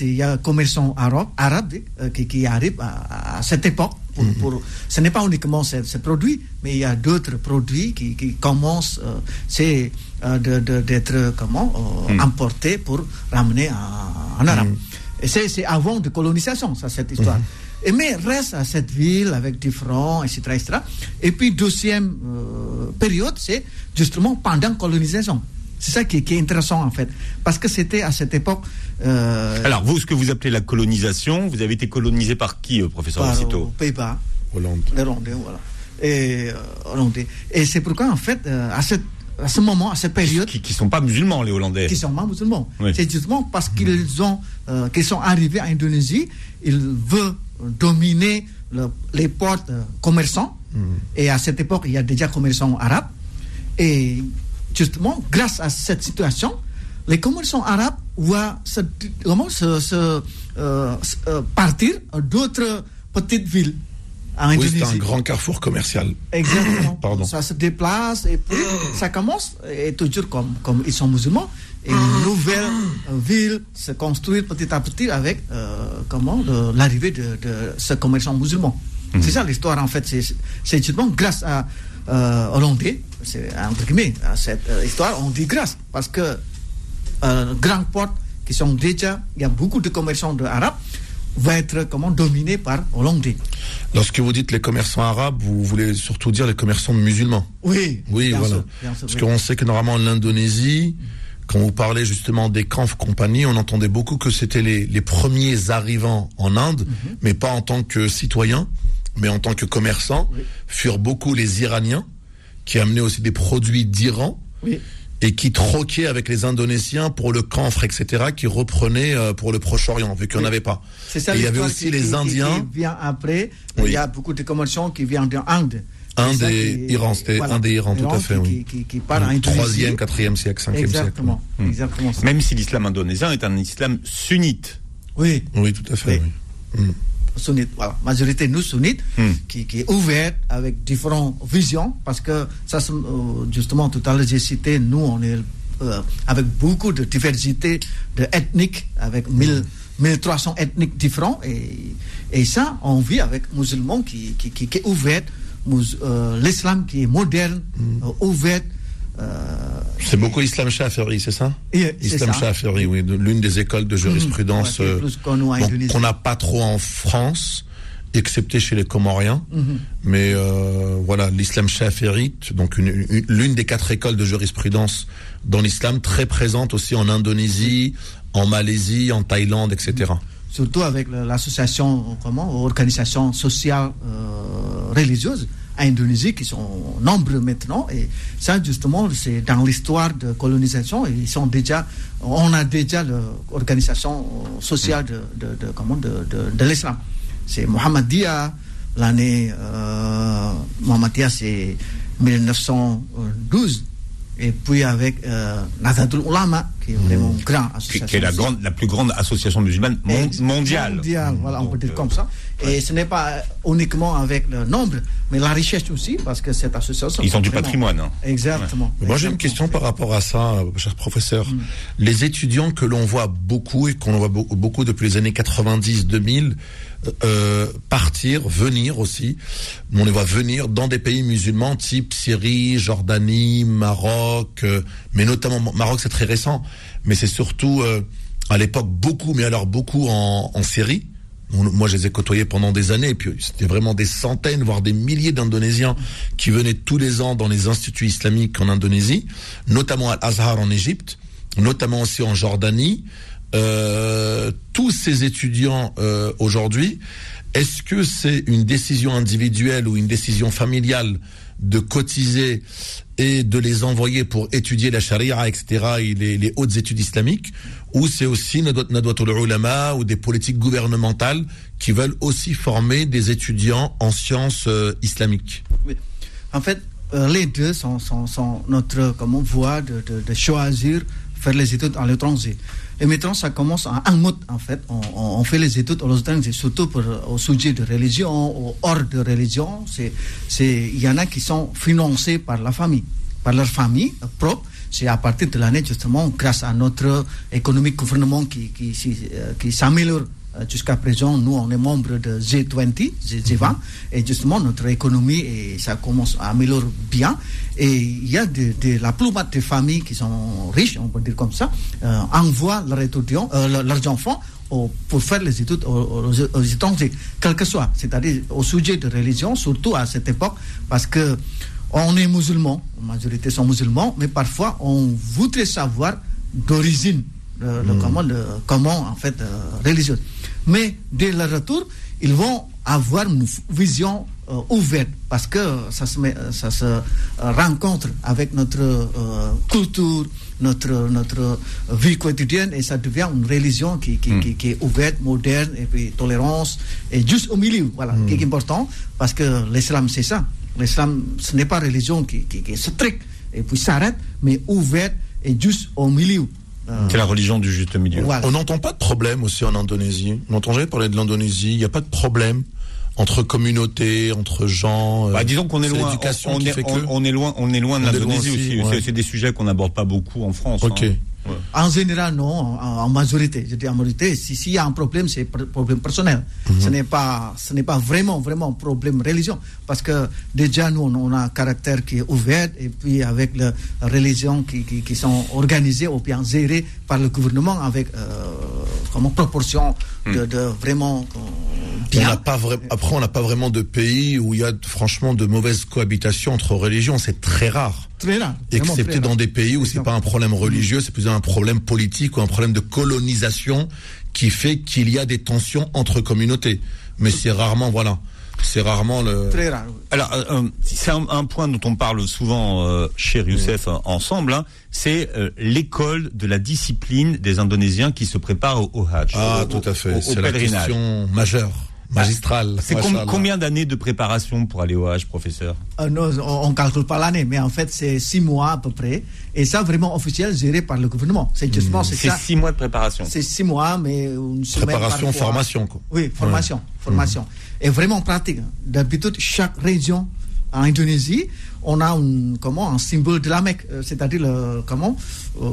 Il y a un commerçant arabe, arabe euh, qui, qui, arrive à, à cette époque. Pour, mm-hmm. pour, ce n'est pas uniquement ce, ce, produit, mais il y a d'autres produits qui, qui commencent. Euh, euh, d'être comment euh, hmm. importé pour ramener en, Arabe. Hmm. Et c'est avant de colonisation, ça, cette histoire. Et mais reste à cette ville avec différents, etc., etc. Et puis, deuxième euh, période, c'est justement pendant colonisation. C'est ça qui, est intéressant, en fait. Parce que c'était à cette époque. Alors, vous, ce que vous appelez la colonisation, vous avez été colonisé par qui, professeur Par Pays-Bas. Hollande. Les Hollandais, voilà. Et, Hollandais. Et c'est pourquoi, en fait, à cette à ce moment, à cette période. Qui ne sont pas musulmans, les Hollandais. Qui sont pas musulmans. C'est justement parce qu'ils ont, euh, qu'ils sont arrivés en Indonésie, ils veulent dominer les portes euh, commerçants. Mm. Et à cette époque, il y a déjà commerçants arabes. Et justement, grâce à cette situation, les commerçants arabes voient se, se, euh, partir d'autres petites villes oui, c'est un grand carrefour commercial. Exactement. [COUGHS] Pardon. Ça se déplace et puis [COUGHS] ça commence, et toujours comme, comme ils sont musulmans, et une nouvelle ville se construit petit à petit avec euh, comment l'arrivée de, de, ce commerçant musulman. Mhm. C'est ça l'histoire en fait. C'est justement grâce à euh, Hollandais, entre guillemets, à cette euh, histoire, on dit grâce parce que euh, grandes portes qui sont déjà, il y a beaucoup de commerçants arabes va être comment dominé par Hollandais. Lorsque vous dites les commerçants arabes, vous voulez surtout dire les commerçants musulmans. Oui. Oui, voilà. Parce qu'on sait que normalement l'Indonésie, quand vous parlez justement des Kanf compagnie, on entendait beaucoup que c'était les, les, premiers arrivants en Inde, mhm. mais pas en tant que citoyens, mais en tant que commerçants, furent beaucoup les Iraniens qui amenaient aussi des produits d'Iran. Oui et qui troquait avec les Indonésiens pour le camphre, etc., qui reprenait euh, pour le Proche-Orient, vu qu'il n'y en avait pas. C'est ça, et il y avait aussi les Indiens. Qui, vient après, il y a beaucoup de commerçants qui viennent d'Inde. Inde et Iran, c'était Inde et Iran, tout à fait, oui. Qui, qui, parle en Troisième, quatrième siècle, cinquième siècle. Exactement. Même si l'islam indonésien est un islam sunnite. Oui. Oui, tout à fait, oui. Mm sunnites, voilà, majorité nous sunnites, hmm. qui, qui, est ouverte avec différentes visions, parce que ça, euh, justement, tout à l'heure j'ai cité, nous, on est euh, avec beaucoup de diversité de ethniques, avec 1000, 1300 ethniques différents, et, et ça, on vit avec musulmans qui, qui, qui, est ouvert, euh, l'islam qui est moderne, hmm. ouvert, c'est beaucoup Islam Shafiri, c'est ça Islam Shafiri, oui, l'une des écoles de jurisprudence euh, qu'on n'a pas trop en France, excepté chez les Comoriens. Mmh. Mais euh, voilà, l'islam Shafiri, donc l'une des quatre écoles de jurisprudence dans l'islam, très présente aussi en Indonésie, en Malaisie, en Thaïlande, etc. Surtout avec l'association, comment, organisation sociale religieuse Indonésie qui sont nombreux maintenant. Et ça, justement, c'est dans l'histoire de colonisation. ils sont déjà, on a déjà l'organisation sociale de, de, de, comment, de, de, l'islam. C'est Mohammedia, l'année euh, c'est 1912 et puis avec euh, Ulama, qui est vraiment mmh. grand association. Qui est la, grande, la plus grande association musulmane mondiale. Mondiale, voilà, on peut dire comme ça. Et ce n'est pas uniquement avec le nombre, mais la richesse aussi, parce que cette association. Ils ont du patrimoine. Hein. Exactement. Moi, j'ai une question par rapport à ça, cher professeur. Mmh. Les étudiants que l'on voit beaucoup et qu'on voit beaucoup depuis les années 90-2000, euh, partir, venir aussi. On les voit venir dans des pays musulmans type Syrie, Jordanie, Maroc, euh, mais notamment Maroc c'est très récent, mais c'est surtout euh, à l'époque beaucoup, mais alors beaucoup en, en Syrie. Moi, je les ai côtoyés pendant des années, et puis c'était vraiment des centaines, voire des milliers d'Indonésiens qui venaient tous les ans dans les instituts islamiques en Indonésie, notamment à Azhar en Égypte, notamment aussi en Jordanie, euh, tous ces étudiants euh, aujourd'hui, est-ce que c'est une décision individuelle ou une décision familiale de cotiser et de les envoyer pour étudier la charia, etc., et les, hautes études islamiques, ou c'est aussi Nadwatul Ulama ou des politiques gouvernementales qui veulent aussi former des étudiants en sciences euh, islamiques En fait, les deux sont, notre comment, voie de, de, choisir faire les études à l'étranger. Et maintenant, ça commence en mode, en fait. On, fait les études étrangers, surtout pour, au sujet de religion, ou hors de religion. Il y en a qui sont financés par la famille, par leur famille propre. C'est à partir de l'année, justement, grâce à notre économique gouvernement qui, qui, euh, qui s'améliore euh, jusqu'à présent, nous, on est membre de G20, G20, mhm. et justement, notre économie, et ça commence à améliorer bien. Et il y a de, la plupart des familles qui sont riches, on peut dire comme ça, euh, envoient leurs étudiants, euh, leurs enfants pour faire les études aux, étrangers, quel que soit, c'est-à-dire au sujet de religion, surtout à cette époque, parce que on est musulmans, la majorité sont musulmans, mais parfois on voudrait savoir d'origine le, hmm. comment, comment, en fait, euh, religieuse. Mais dès le retour, ils vont avoir une vision euh, ouverte parce que ça se, met, ça se euh, rencontre avec notre culture, notre, notre vie quotidienne et ça devient une religion qui, qui, hmm. qui, est ouverte, moderne et puis tolérance et juste au milieu, voilà, qui est important parce que l'islam c'est ça. L'islam ce n'est pas une religion qui, qui, est stricte et puis s'arrête, mais ouverte et juste au milieu. Ah. C'est la religion du juste milieu. On n'entend pas de problème aussi en Indonésie. On n'entend jamais parler de l'Indonésie. Il n'y a pas de problème entre communautés, entre gens. Euh, bah, disons qu'on est, loin. On, est, on, est loin. On est loin de l'Indonésie aussi. C'est des sujets qu'on n'aborde pas beaucoup en France. Ok. Hein. En général, non, en, majorité. Je dis en majorité, s'il y a un problème, c'est un problème personnel. Mhm. Ce n'est pas, ce n'est pas vraiment, vraiment un problème religion. Parce que déjà, nous, on, a un caractère qui est ouvert, et puis avec la religion qui, qui, sont organisées ou bien gérées par le gouvernement avec, euh, comme proportion de, hmm. de vraiment euh, bien. On pas après, on n'a pas vraiment de pays où il y a franchement de mauvaises cohabitations entre religions. C'est très rare. Très rare. Excepté dans des pays où c'est pas un problème religieux, c'est plus un problème politique ou un problème de colonisation qui fait qu'il y a des tensions entre communautés. Mais c'est rarement, voilà. C'est rarement le. Très rare. Alors, euh, euh, c'est un, point dont on parle souvent euh, chez Youssef ensemble. Hein, c'est l'école de la discipline des Indonésiens qui se préparent au, Hajj. Ah, tout à fait. C'est la question majeure magistral. C'est combien d'années de préparation pour aller au Hajj, professeur euh, non, On ne calcule pas l'année, mais en fait, c'est six mois à peu près. Et ça, vraiment officiel, géré par le gouvernement. C'est justement hmm. c'est six mois de préparation. C'est six mois, mais une semaine Préparation, formation. Quoi. Oui, formation. formation. Et vraiment pratique. D'habitude, chaque région en Indonésie, on a un, comment, un symbole de la Mecque, euh, c'est-à-dire le, comment, euh,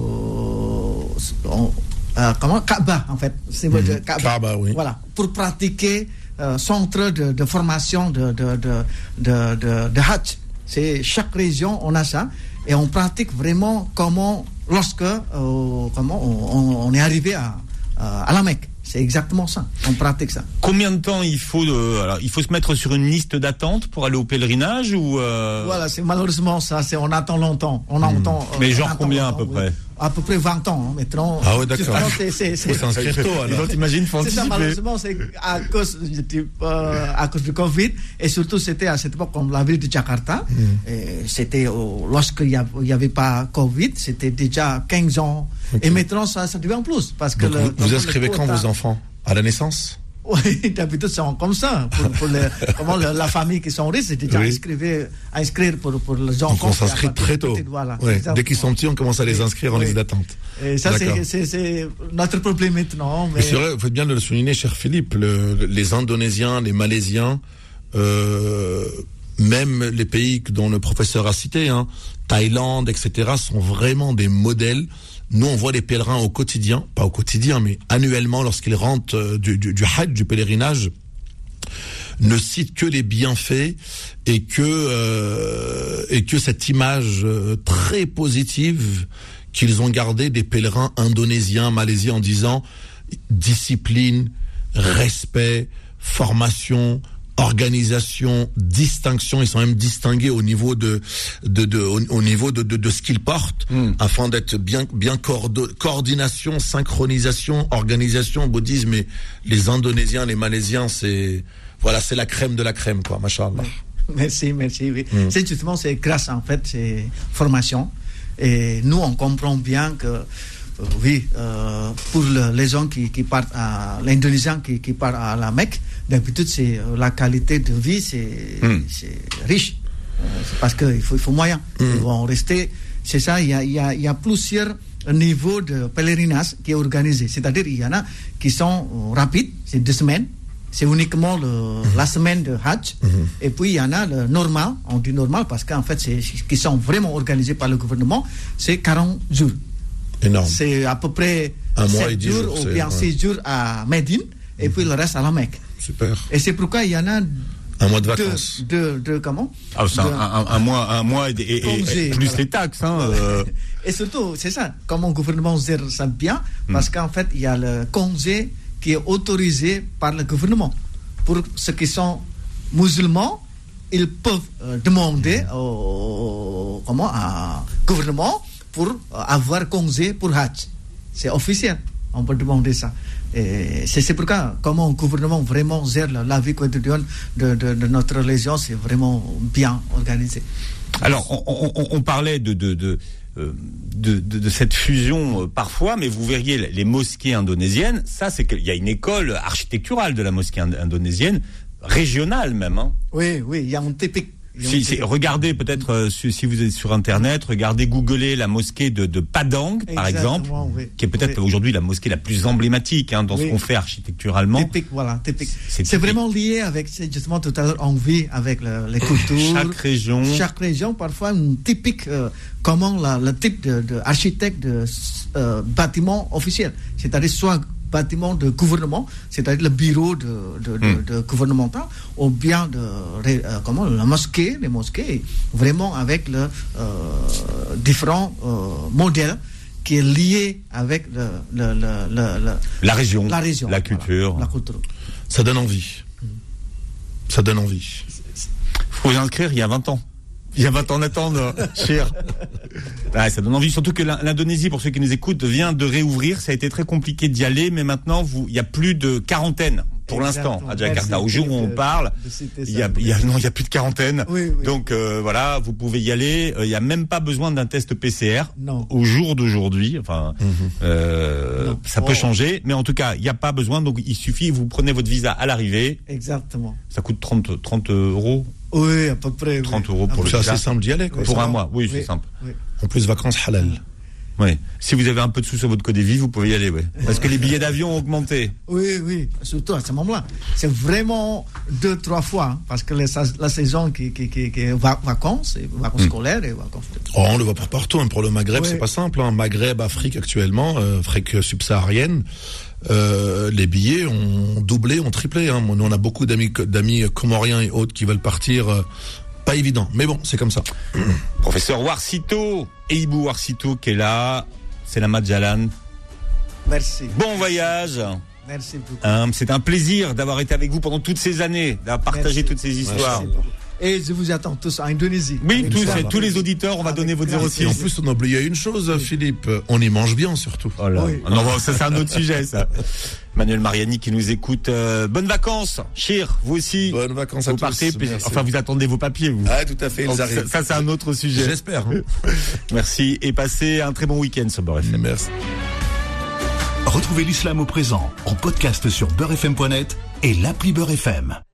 comment, Kaaba, en fait. Symbole de hmm. Kaaba. oui. Voilà, pour pratiquer euh, centre de, formation de, de, de, de Hajj. C'est chaque région, on a ça. Et on pratique vraiment comment, lorsque euh, comment on, est arrivé à, à la Mecque. C'est exactement ça. On pratique ça. Combien de temps il faut alors, il faut se mettre sur une liste d'attente pour aller au pèlerinage ou euh... Voilà, c'est malheureusement ça. C'est on attend longtemps. On hmm. Mais genre combien à peu près? À peu près 20 ans hein, maintenant. Ah ouais, d'accord. C'est- s'inscrire tôt, alors. Autres, imagine, faut c'est ça, malheureusement, c'est à cause, du type, euh, à cause du Covid. Et surtout, c'était à cette époque, comme la ville de Jakarta. Et C'était lorsqu'il n'y avait pas Covid, c'était déjà 15 ans. Et maintenant, ça, ça devient plus. Parce que Donc, le- vous, inscrivez quand vos enfants? À la naissance? Oui, [LAUGHS] d'habitude, c'est comme ça. Pour, pour les- [LAUGHS] comment la famille qui sont riches, c'est déjà Oui. inscrivé, inscrire pour, pour les enfants. Donc on s'inscrit très tôt. petits, Voilà, Ouais, Dès qu'ils sont petits, on commence à les inscrire en liste d'attente. Et ça, c'est- notre problème maintenant. Mais c'est vrai, vous faites bien de le souligner, cher Philippe. le- les Indonésiens, les Malaisiens, euh, même les pays dont le professeur a cité, hein, Thaïlande, etc., sont vraiment des modèles. Nous, on voit les pèlerins au quotidien, pas au quotidien, mais annuellement, lorsqu'ils rentrent euh, du, du, du Hajj, du pèlerinage, ne citent que les bienfaits et que euh, et que cette image euh, très positive qu'ils ont gardée des pèlerins indonésiens, malaisiens en disant discipline, respect, formation, organisation, distinction. Ils sont même distingués au niveau de, de, de au, au niveau de, de, de ce qu'ils portent, afin d'être bien bien cordo- coordination, synchronisation, organisation, bouddhisme. Et les Indonésiens, les Malaisiens, c'est voilà, c'est la crème de la crème, quoi, machallah. [LAUGHS] Merci, merci. Oui. Mm. C'est justement c'est grâce en fait c'est formation et nous on comprend bien que euh, oui euh, pour le- les gens qui, qui partent à l'Indonésien qui, qui part à la Mecque d'habitude c'est euh, la qualité de vie c'est Mm. c'est riche. Euh, parce que il faut il faut moyen. Ils vont rester c'est ça il y a il y a, il y a plusieurs niveaux de pèlerinage qui est organisé. C'est-à-dire il y en a qui sont euh, rapides c'est deux semaines. C'est uniquement le, la semaine de Hajj. Et puis il y en a le normal, on dit normal parce qu'en fait, c'est qui sont vraiment organisés par le gouvernement, c'est 40 jours. Énorme. C'est à peu près Un mois 7 et dix jours, jours, ou bien ouais. 6 jours à Médine et puis le reste à la Mecque. Super. Et c'est pourquoi il y en a Un mois de vacances. deux, deux- comment Ah, un, Deux- un- un mois, un mois et, et- plus voilà. les taxes. Hein, euh, [LAUGHS] Et surtout, c'est ça, comment le gouvernement gère ça bien, parce qu'en fait, il y a le congé qui est autorisé par le gouvernement. Pour ceux qui sont musulmans, ils peuvent euh, demander au, comment, à gouvernement pour avoir congé pour Hajj. C'est officiel, on peut demander ça. C'est pourquoi, comment le gouvernement vraiment gère la, la vie quotidienne de, de, de notre religion, c'est vraiment bien organisé. Alors, on, on- on- on parlait de de, de, euh, de, cette fusion euh, parfois, mais vous verriez les- mosquées indonésiennes. Ça, c'est qu'il y a une école architecturale de la mosquée ind- indonésienne, régionale même. Hein. Oui, oui, il y a un typique. Si, si- regardez peut-être euh, si, vous êtes sur internet, regardez, googlez la mosquée de, de Padang par exemple, oui. qui est peut-être Oui. aujourd'hui la mosquée la plus emblématique hein, dans ce qu'on fait architecturalement. Typique, voilà, typique. C'est vraiment lié avec, justement tout à l'heure, on vit avec le- les cultures. Chaque région. Chaque région, parfois, une typique, euh, comment la- le type de, de architecte de euh, bâtiment officiel. C'est-à-dire soit bâtiment de gouvernement, c'est-à-dire le bureau de, de, de, Hmm. de gouvernemental, ou bien de, euh, comment, la mosquée, les mosquées, vraiment avec le, euh, différents euh, modèles qui est lié avec le, le, le, le- le- La région, la région. la voilà, culture. la culture. Ça donne envie. Ça donne envie. faut vous inscrire il y a 20 ans. Il y a 20 ans d'attente, cher. Ouais, ça donne envie, surtout que l'In- l'Indonésie, pour ceux qui nous écoutent, vient de réouvrir. Ça a été très compliqué d'y aller, mais maintenant, vous, il y a plus de quarantaine pour l'instant à Jakarta. Au jour où on parle, il y a, il y a- non, il y a plus de quarantaine. Oui, oui. Donc euh, voilà, vous pouvez y aller. Euh, Il y a même pas besoin d'un test PCR. Non. Au jour d'aujourd'hui, enfin, euh, Non. ça peut Oh. changer, mais en tout cas, il n'y a pas besoin. Donc il suffit, vous prenez votre visa à l'arrivée. Exactement. Ça coûte 30, 30 euros. Oui, à peu près. 30 oui. euros pour le C'est assez simple d'y aller, quoi. Pour un va. mois, oui, c'est simple. oui. En plus, vacances halal. Oui. Si vous avez un peu de sous sur votre code de vie, vous pouvez y aller, oui. Parce que les billets d'avion ont augmenté. Oui, oui, surtout à ce moment-là. C'est vraiment deux, trois fois, hein, parce que les la saison qui, qui, qui, qui est va- vacances, vacances scolaires et vacances. Oh, on le voit pour partout. hein. Pour le Maghreb, Ouais. c'est pas simple. Hein. Maghreb, Afrique actuellement, euh, Afrique subsaharienne, euh, les billets ont doublé, ont triplé. Hein. Nous, on a beaucoup d'amis, d'amis comoriens et autres qui veulent partir. euh, pas évident, mais bon, c'est comme ça. [CLEARS THROAT] Professeur Warsito, Eibou Warsito qui est là. C'est la Madjalan. Merci. Bon voyage. Merci beaucoup. Hein, c'est un plaisir d'avoir été avec vous pendant toutes ces années, d'avoir partagé Merci. toutes ces histoires. Merci beaucoup. Et je vous attends tous en Indonésie. Oui, tous, tous les auditeurs, on va donner votre Avec 06. Et en plus, on a oublié une chose, Philippe. On y mange bien, surtout. Oh là. Oui. Non, bon, ça c'est un autre sujet, ça. [LAUGHS] Manuel Mariani qui nous écoute. euh, bonnes vacances, Chir, vous aussi. Bonnes vacances à vous tous. partez, puis- Merci. enfin vous attendez vos papiers, vous. Ah, tout à fait, Donc, ils ça, arrivent. ça, c'est un autre sujet. J'espère. hein. [LAUGHS] Merci et passez un très bon week-end sur Beurre FM. Merci. Retrouvez l'islam au présent en podcast sur beurrefm.net et l'appli Beurre FM.